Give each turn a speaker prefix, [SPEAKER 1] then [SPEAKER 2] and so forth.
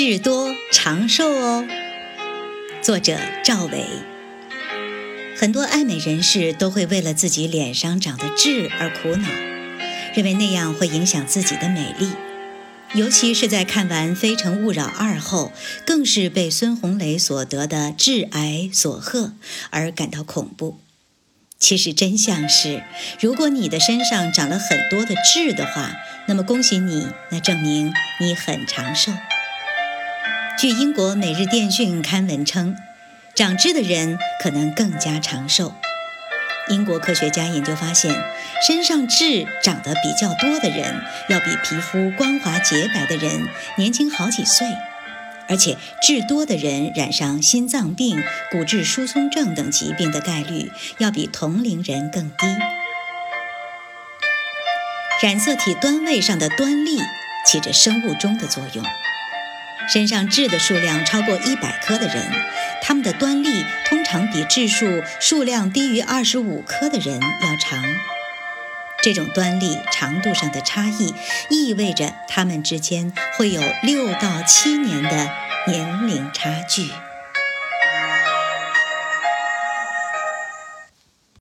[SPEAKER 1] 痣多长寿哦。作者赵伟。很多爱美人士都会为了自己脸上长的痣而苦恼，认为那样会影响自己的美丽。尤其是在看完《非诚勿扰二》后，更是被孙红雷所得的致癌所吓而感到恐怖。其实真相是，如果你的身上长了很多的痣的话，那么恭喜你，那证明你很长寿。据英国《每日电讯》刊文称，长痣的人可能更加长寿。英国科学家研究发现，身上痣长得比较多的人，要比皮肤光滑洁白的人年轻好几岁，而且痣多的人染上心脏病、骨质疏松症等疾病的概率，要比同龄人更低。染色体端位上的端粒起着生物钟的作用。身上痣的数量超过一百颗的人，他们的端粒通常比痣数数量低于二十五颗的人要长。这种端粒长度上的差异，意味着他们之间会有六到七年的年龄差距。